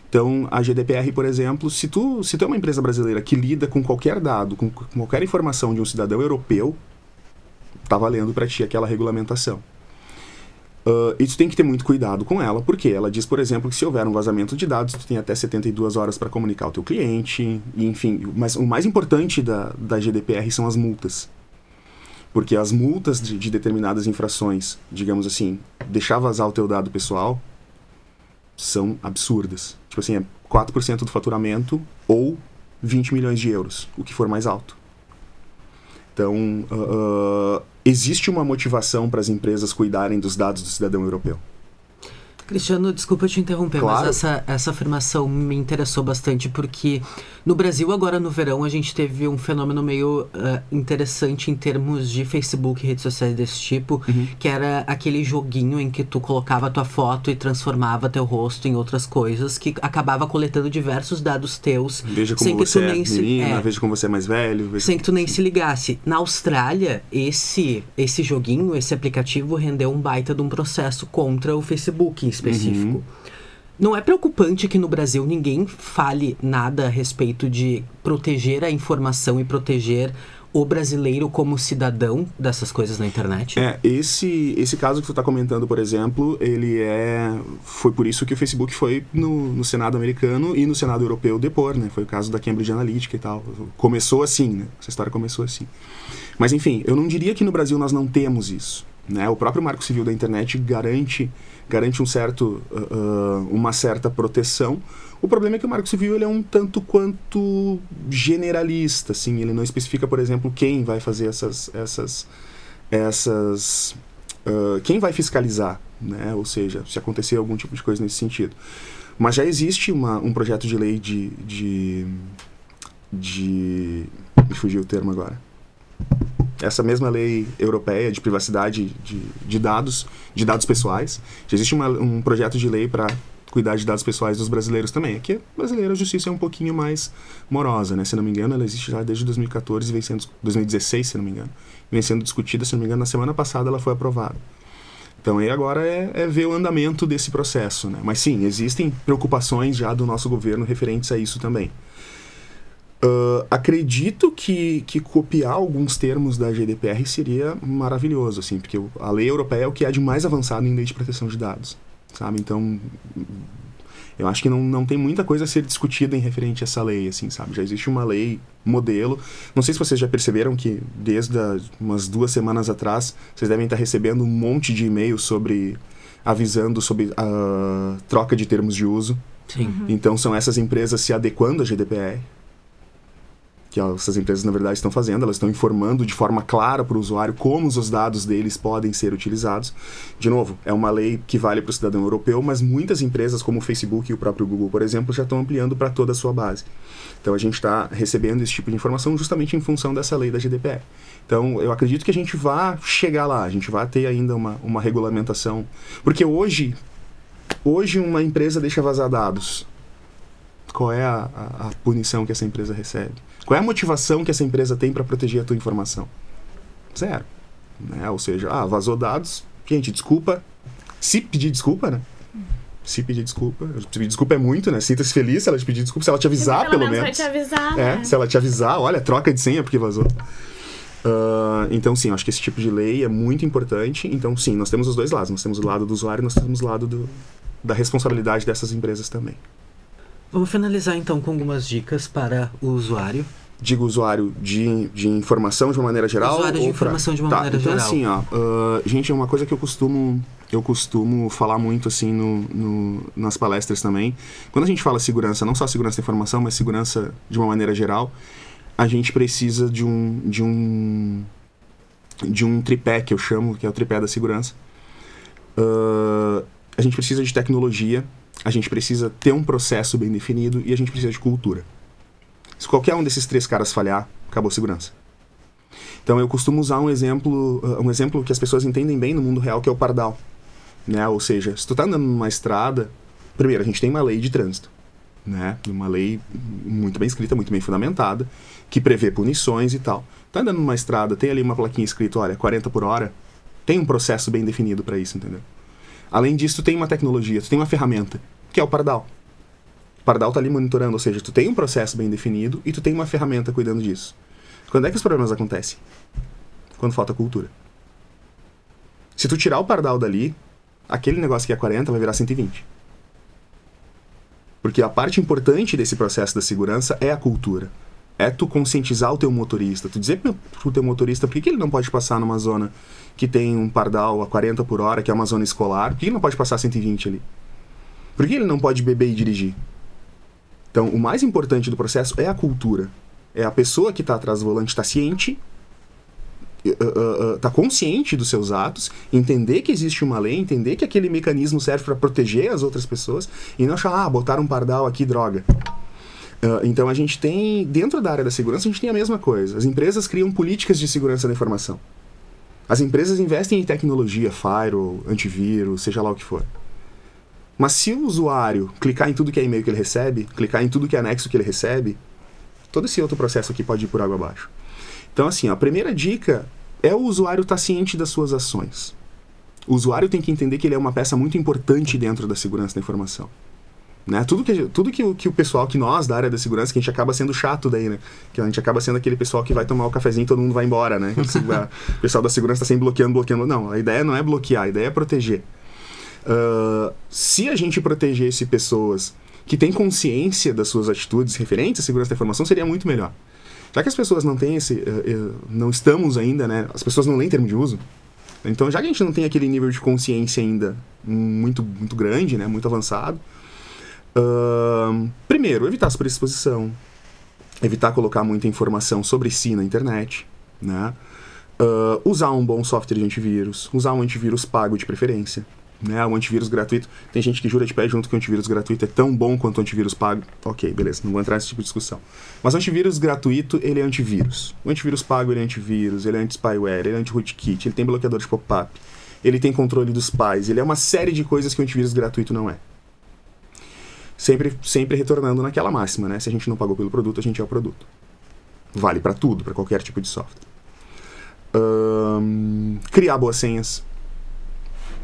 Então, a GDPR, por exemplo, se tu, se tu é uma empresa brasileira que lida com qualquer dado, com, com qualquer informação de um cidadão europeu, tá valendo para ti aquela regulamentação. Uh, e tu tem que ter muito cuidado com ela, porque ela diz, por exemplo, que se houver um vazamento de dados, tu tem até 72 horas para comunicar ao teu cliente, e, enfim. Mas o mais importante da, da GDPR são as multas. Porque as multas de, de determinadas infrações, digamos assim, deixar vazar o teu dado pessoal, são absurdas. Tipo assim, é 4% do faturamento ou 20 milhões de euros, o que for mais alto. Então, uh, existe uma motivação para as empresas cuidarem dos dados do cidadão europeu. Cristiano, desculpa te interromper, claro. mas essa, essa afirmação me interessou bastante porque no Brasil, agora no verão, a gente teve um fenômeno meio uh, interessante em termos de Facebook e redes sociais desse tipo, uhum. que era aquele joguinho em que tu colocava tua foto e transformava teu rosto em outras coisas, que acabava coletando diversos dados teus. Veja como você é menina, se, é, veja como você é mais velho. Sem que tu nem se ligasse. Na Austrália, esse, esse joguinho, esse aplicativo rendeu um baita de um processo contra o Facebook específico. Uhum. Não é preocupante que no Brasil ninguém fale nada a respeito de proteger a informação e proteger o brasileiro como cidadão dessas coisas na internet? É, esse, esse caso que tu está comentando, por exemplo, ele é. Foi por isso que o Facebook foi no, no Senado americano e no Senado europeu depor, né? Foi o caso da Cambridge Analytica e tal. Começou assim, né? Essa história começou assim. Mas enfim, eu não diria que no Brasil nós não temos isso. Né? O próprio Marco Civil da Internet garante garante um certo, uh, uma certa proteção. O problema é que o Marco Civil ele é um tanto quanto generalista, assim, ele não especifica, por exemplo, quem vai fazer essas, essas, essas, uh, quem vai fiscalizar, né? Ou seja, se acontecer algum tipo de coisa nesse sentido. Mas já existe uma, um projeto de lei de, de, de, me fugiu o termo agora essa mesma lei europeia de privacidade de, de dados, de dados pessoais. Já existe uma, um projeto de lei para cuidar de dados pessoais dos brasileiros também. Aqui, brasileira, a justiça é um pouquinho mais morosa, né? Se não me engano, ela existe já desde 2014 vem sendo 2016, se não me engano, vem sendo discutida, se não me engano, na semana passada ela foi aprovada. Então aí agora é, é, ver o andamento desse processo, né? Mas sim, existem preocupações já do nosso governo referentes a isso também. Uh, acredito que, que copiar alguns termos da GDPR seria maravilhoso, assim, porque a lei europeia é o que é de mais avançado em lei de proteção de dados, sabe? Então, eu acho que não, não tem muita coisa a ser discutida em referente a essa lei, assim, sabe? Já existe uma lei modelo. Não sei se vocês já perceberam que desde a, umas duas semanas atrás, vocês devem estar recebendo um monte de e-mails sobre avisando sobre a troca de termos de uso. Sim. Então são essas empresas se adequando à GDPR. Que essas empresas, na verdade, estão fazendo, elas estão informando de forma clara para o usuário como os dados deles podem ser utilizados. De novo, é uma lei que vale para o cidadão europeu, mas muitas empresas, como o Facebook e o próprio Google, por exemplo, já estão ampliando para toda a sua base. Então a gente está recebendo esse tipo de informação justamente em função dessa lei da GDPR. Então eu acredito que a gente vai chegar lá, a gente vai ter ainda uma, uma regulamentação. Porque hoje, hoje uma empresa deixa vazar dados. Qual é a, a, a punição que essa empresa recebe? Qual é a motivação que essa empresa tem para proteger a tua informação? Zero. Né? Ou seja, ah, vazou dados, gente, desculpa. Se pedir desculpa, né? Se pedir desculpa. Pedir desculpa é muito, né? Sinta-se feliz se ela te pedir desculpa, se ela te avisar, pelo, pelo menos. menos. Vai te avisar, É, né? se ela te avisar, olha, troca de senha porque vazou. Ah, então, sim, acho que esse tipo de lei é muito importante. Então, sim, nós temos os dois lados. Nós temos o lado do usuário e nós temos o lado do, da responsabilidade dessas empresas também. Vamos finalizar então com algumas dicas para o usuário. Digo usuário de, de informação de uma maneira geral? Usuário de ou pra- informação de uma Tá, maneira então, geral. assim, ó, ah, gente, é uma coisa que eu costumo eu costumo falar muito assim no, no- nas palestras também. Quando a gente fala segurança, não só segurança da informação, mas segurança de uma maneira geral, a gente precisa de um de um de um tripé que eu chamo, que é o tripé da segurança. Ah, a gente precisa de tecnologia, a gente precisa ter um processo bem definido e a gente precisa de cultura. Se qualquer um desses três caras falhar, acabou a segurança. Então eu costumo usar um exemplo, uh, um exemplo que as pessoas entendem bem no mundo real, que é o pardal. Né? Ou seja, se tu tá andando numa estrada, primeiro, a gente tem uma lei de trânsito, né? Uma lei muito bem escrita, muito bem fundamentada, que prevê punições e tal. Tá andando numa estrada, tem ali uma plaquinha escrita, olha, 40 por hora, tem um processo bem definido para isso, entendeu? Além disso, tu tem uma tecnologia, tu tem uma ferramenta, que é o pardal. O pardal tá ali monitorando, ou seja, tu tem um processo bem definido e tu tem uma ferramenta cuidando disso. Quando é que os problemas acontecem? Quando falta cultura. Se tu tirar o pardal dali, aquele negócio que é 40 vai virar 120. Porque a parte importante desse processo da segurança é a cultura. É tu conscientizar o teu motorista. Tu dizer pro teu motorista por que ele não pode passar numa zona que tem um pardal a 40 por hora, que é uma zona escolar, por que ele não pode passar 120 ali? Por que ele não pode beber e dirigir? Então, o mais importante do processo é a cultura. É a pessoa que está atrás do volante estar ciente, está consciente dos seus atos, entender que existe uma lei, entender que aquele mecanismo serve para proteger as outras pessoas e não achar, ah, botaram um pardal aqui, droga. Ah, então a gente tem, dentro da área da segurança, a gente tem a mesma coisa. As empresas criam políticas de segurança da informação. As empresas investem em tecnologia, firewall, antivírus, seja lá o que for. Mas se o usuário clicar em tudo que é e-mail que ele recebe, clicar em tudo que é anexo que ele recebe, todo esse outro processo aqui pode ir por água abaixo. Então, assim, a primeira dica é o usuário estar ciente das suas ações. O usuário tem que entender que ele é uma peça muito importante dentro da segurança da informação. Né? Tudo, que, tudo que, o- que o pessoal, que nós da área da segurança, que a gente acaba sendo chato daí, né? Que a gente acaba sendo aquele pessoal que vai tomar o cafezinho e todo mundo vai embora, né? o pessoal da segurança está sempre bloqueando, bloqueando. Não, a ideia não é bloquear, a ideia é proteger. Ah, se a gente protegesse pessoas que têm consciência das suas atitudes referentes à segurança da informação, seria muito melhor. Já que as pessoas não têm esse. eh, eh, não estamos ainda, né? As pessoas não leem termo de uso. Então, já que a gente não tem aquele nível de consciência ainda muito, muito grande, né? Muito avançado. Primeiro, evitar superexposição. Evitar colocar muita informação sobre si na internet, né? Ah, usar um bom software de antivírus. Usar um antivírus pago de preferência. Né? O antivírus gratuito. Tem gente que jura de pé junto que o antivírus gratuito é tão bom quanto o antivírus pago. Ok, beleza, não vou entrar nesse tipo de discussão. Mas o antivírus gratuito, ele é antivírus. O antivírus pago, ele é antivírus, ele é anti-spyware, ele é anti-rootkit, ele tem bloqueador de pop-up, ele tem controle dos pais, ele é uma série de coisas que o antivírus gratuito não é. Sempre, sempre retornando naquela máxima, né? Se a gente não pagou pelo produto, a gente é o produto. Vale para tudo, para qualquer tipo de software. Ahn, criar boas senhas.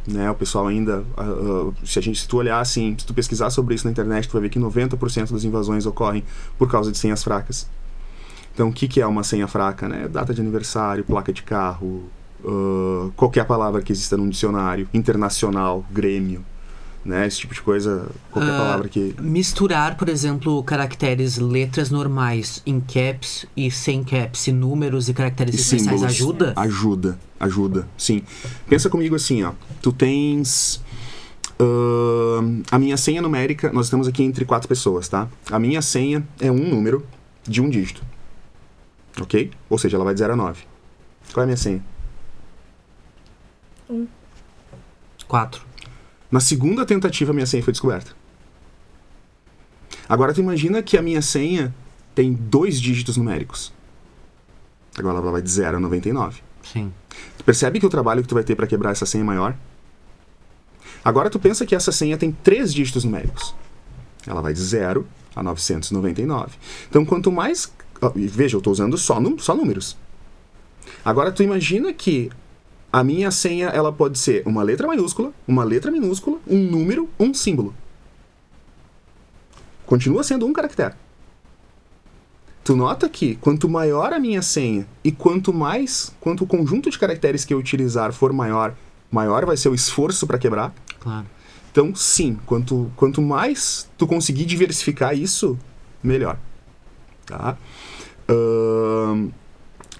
Né, o pessoal ainda, ah, se a gente se tu olhar assim, se tu pesquisar sobre isso na internet, tu vai ver que 90% das invasões ocorrem por causa de senhas fracas. Então, o que, que é uma senha fraca? Né? Data de aniversário, placa de carro, ah, qualquer palavra que exista num dicionário, internacional, grêmio, né? Esse tipo de coisa, qualquer Ah, palavra que... Misturar, por exemplo, caracteres, letras normais em caps e sem caps, e números e caracteres E especiais símbolos. ajuda? Ajuda, ajuda, sim. Pensa comigo assim, ó. Tu tens. Ahn, a minha senha numérica, nós estamos aqui entre quatro pessoas, tá? A minha senha é um número de um dígito. Ok? Ou seja, ela vai de 0 a 9. Qual é a minha senha? Quatro. Na segunda tentativa, a minha senha foi descoberta. Agora, tu imagina que a minha senha tem dois dígitos numéricos. Agora ela vai de 0 a 99. Sim. Tu percebe que o trabalho que tu vai ter para quebrar essa senha é maior? Agora tu pensa que essa senha tem três dígitos numéricos. Ela vai de 0 a 999. Então, quanto mais. Veja, eu estou usando só, num- só números. Agora, tu imagina que a minha senha ela pode ser uma letra maiúscula, uma letra minúscula, um número, um símbolo. Continua sendo um caractere. Tu nota que quanto maior a minha senha e quanto mais, quanto o conjunto de caracteres que eu utilizar for maior, maior vai ser o esforço para quebrar. Claro. Então, sim, quanto, quanto mais tu conseguir diversificar isso, melhor. Tá? Ahn,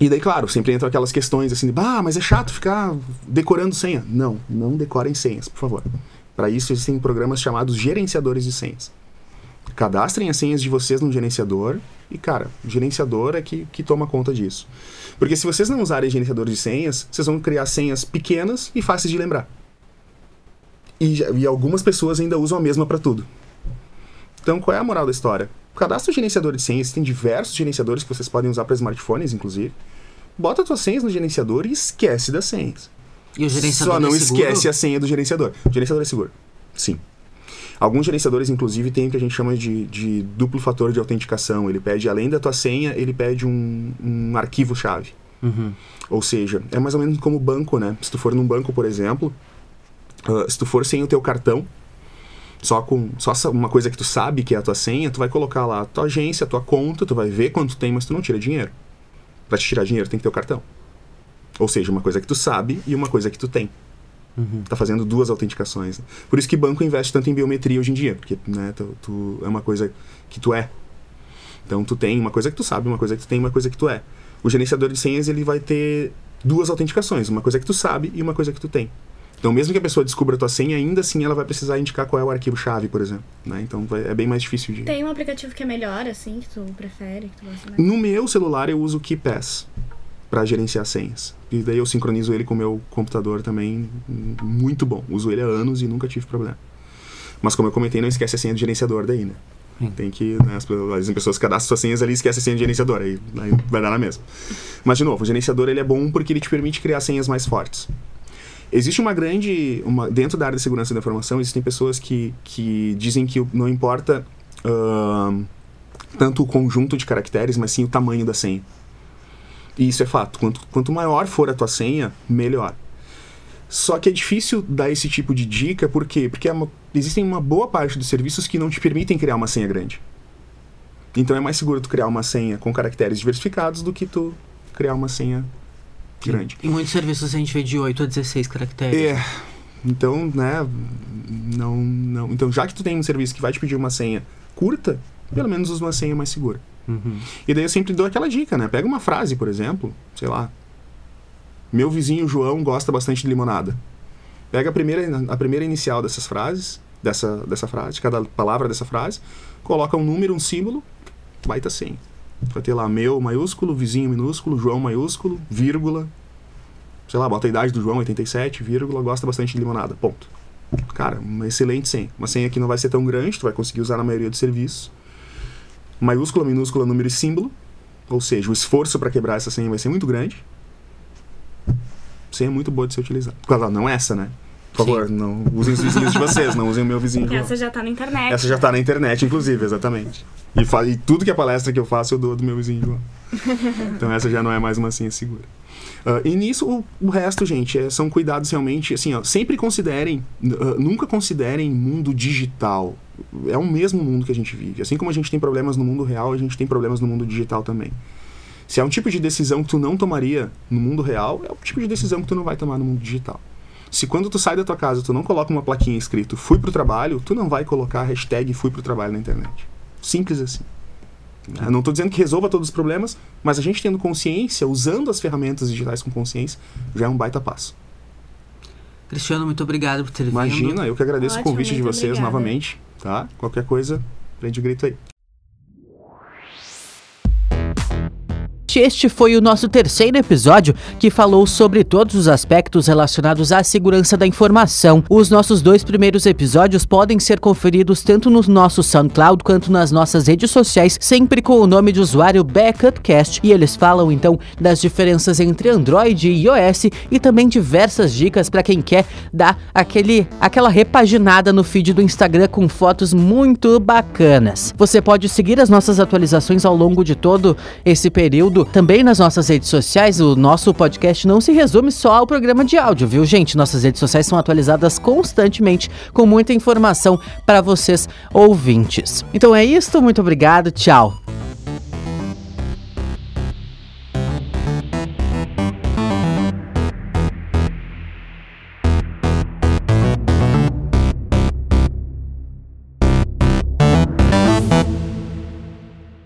e daí, claro, sempre entram aquelas questões assim, de, bah, mas é chato ficar decorando senha. Não, não decorem senhas, por favor. Para isso existem programas chamados gerenciadores de senhas. Cadastrem as senhas de vocês num gerenciador e, cara, o gerenciador é que, que toma conta disso. Porque se vocês não usarem gerenciadores de senhas, vocês vão criar senhas pequenas e fáceis de lembrar. E, e algumas pessoas ainda usam a mesma para tudo. Então, qual é a moral da história? O gerenciador de senhas, tem diversos gerenciadores que vocês podem usar para smartphones, inclusive. Bota suas senhas no gerenciador e esquece das senhas. E o gerenciador Só não é esquece a senha do gerenciador. O gerenciador é seguro. Sim. Alguns gerenciadores, inclusive, têm o que a gente chama de, de duplo fator de autenticação. Ele pede, além da tua senha, ele pede um, um arquivo-chave. Uhum. Ou seja, é mais ou menos como banco, né? Se tu for num banco, por exemplo, ah, se tu for sem o teu cartão, só com só uma coisa que tu sabe que é a tua senha, tu vai colocar lá a tua agência, a tua conta, tu vai ver quanto tem, mas tu não tira dinheiro. Pra te tirar dinheiro tem que ter o cartão. Ou seja, uma coisa que tu sabe e uma coisa que tu tem. Tá fazendo duas autenticações. né? Por isso que banco investe tanto em biometria hoje em dia, porque né, tu, tu- é uma coisa que tu é. Então tu tem uma coisa que tu sabe, uma coisa que tu tem, uma coisa que tu é. O gerenciador de senhas ele vai ter duas autenticações, uma coisa que tu sabe e uma coisa que tu tem. Então mesmo que a pessoa descubra a tua senha, ainda assim ela vai precisar indicar qual é o arquivo-chave, por exemplo. Né? Então vai- é bem mais difícil de. Tem um aplicativo que é melhor, assim, que tu prefere, que tu gosta mais? No meu celular eu uso o KeyPass para gerenciar senhas. E daí eu sincronizo ele com o meu computador também, muito bom. Uso ele há anos e nunca tive problema. Mas como eu comentei, não esquece a senha do gerenciador daí, né? Tem que, né, as, pessoas- às vezes as pessoas cadastram suas senhas ali e esquecem a senha do gerenciador, aí, aí vai dar na mesma. Mas de novo, o gerenciador ele é bom porque ele te permite criar senhas mais fortes. Existe uma grande. Uma, dentro da área de segurança da informação, existem pessoas que, que dizem que não importa ahn, tanto o conjunto de caracteres, mas sim o tamanho da senha. E isso é fato. Quanto, quanto maior for a tua senha, melhor. Só que é difícil dar esse tipo de dica, por quê? Porque é existem uma boa parte dos serviços que não te permitem criar uma senha grande. Então é mais seguro tu criar uma senha com caracteres diversificados do que tu criar uma senha grande. Em muitos serviços a gente vê de 8 a 16 caracteres. É. Então, né, não, não. Então, já que tu tem um serviço que vai te pedir uma senha curta, pelo menos usa uma senha mais segura. Uhum. E daí eu sempre dou aquela dica, né? Pega uma frase, por exemplo, sei lá. Meu vizinho João gosta bastante de limonada. Pega a primeira, a primeira inicial dessas frases, dessa, dessa frase, de cada palavra dessa frase, coloca um número, um símbolo, baita senha. Vai ter lá meu maiúsculo, vizinho minúsculo, João maiúsculo, vírgula. Sei lá, bota a idade do João, 87, vírgula, gosta bastante de limonada. Ponto. Cara, uma excelente senha. Uma senha que não vai ser tão grande, tu vai conseguir usar na maioria dos serviços. Maiúscula, minúscula, número e símbolo. Ou seja, o esforço para quebrar essa senha vai ser muito grande. Senha muito boa de ser utilizada. Claro, não essa, né? Por Sim. favor, não usem os vizinhos de vocês, não usem o meu vizinho. Porque essa já tá na internet. Essa já tá na internet, inclusive, exatamente. E, fa- e tudo que é palestra que eu faço, eu dou do meu vizinho João. Então essa já não é mais uma senha segura. Ah, e nisso, o, o resto, gente, é- são cuidados realmente, assim, ó, sempre considerem, ah, nunca considerem mundo digital. É o mesmo mundo que a gente vive. Assim como a gente tem problemas no mundo real, a gente tem problemas no mundo digital também. Se é um tipo de decisão que tu não tomaria no mundo real, é o tipo de decisão que tu não vai tomar no mundo digital. Se quando tu sai da tua casa, tu não coloca uma plaquinha escrito fui pro trabalho, tu não vai colocar a hashtag fui pro trabalho na internet. Simples assim. Eu não estou dizendo que resolva todos os problemas, mas a gente tendo consciência, usando as ferramentas digitais com consciência, já é um baita passo. Cristiano, muito obrigado por ter vindo. Imagina, eu que agradeço Ótimo, o convite de vocês obrigada. novamente, tá? Qualquer coisa, prende o grito aí. Este foi o nosso terceiro episódio que falou sobre todos os aspectos relacionados à segurança da informação. Os nossos dois primeiros episódios podem ser conferidos tanto no nosso SoundCloud quanto nas nossas redes sociais, sempre com o nome de usuário BackupCast. E eles falam então das diferenças entre Android e iOS e também diversas dicas para quem quer dar aquele, aquela repaginada no feed do Instagram com fotos muito bacanas. Você pode seguir as nossas atualizações ao longo de todo esse período também nas nossas redes sociais. O nosso podcast não se resume só ao programa de áudio, viu, gente? Nossas redes sociais são atualizadas constantemente com muita informação para vocês ouvintes. Então é isso, muito obrigado, tchau.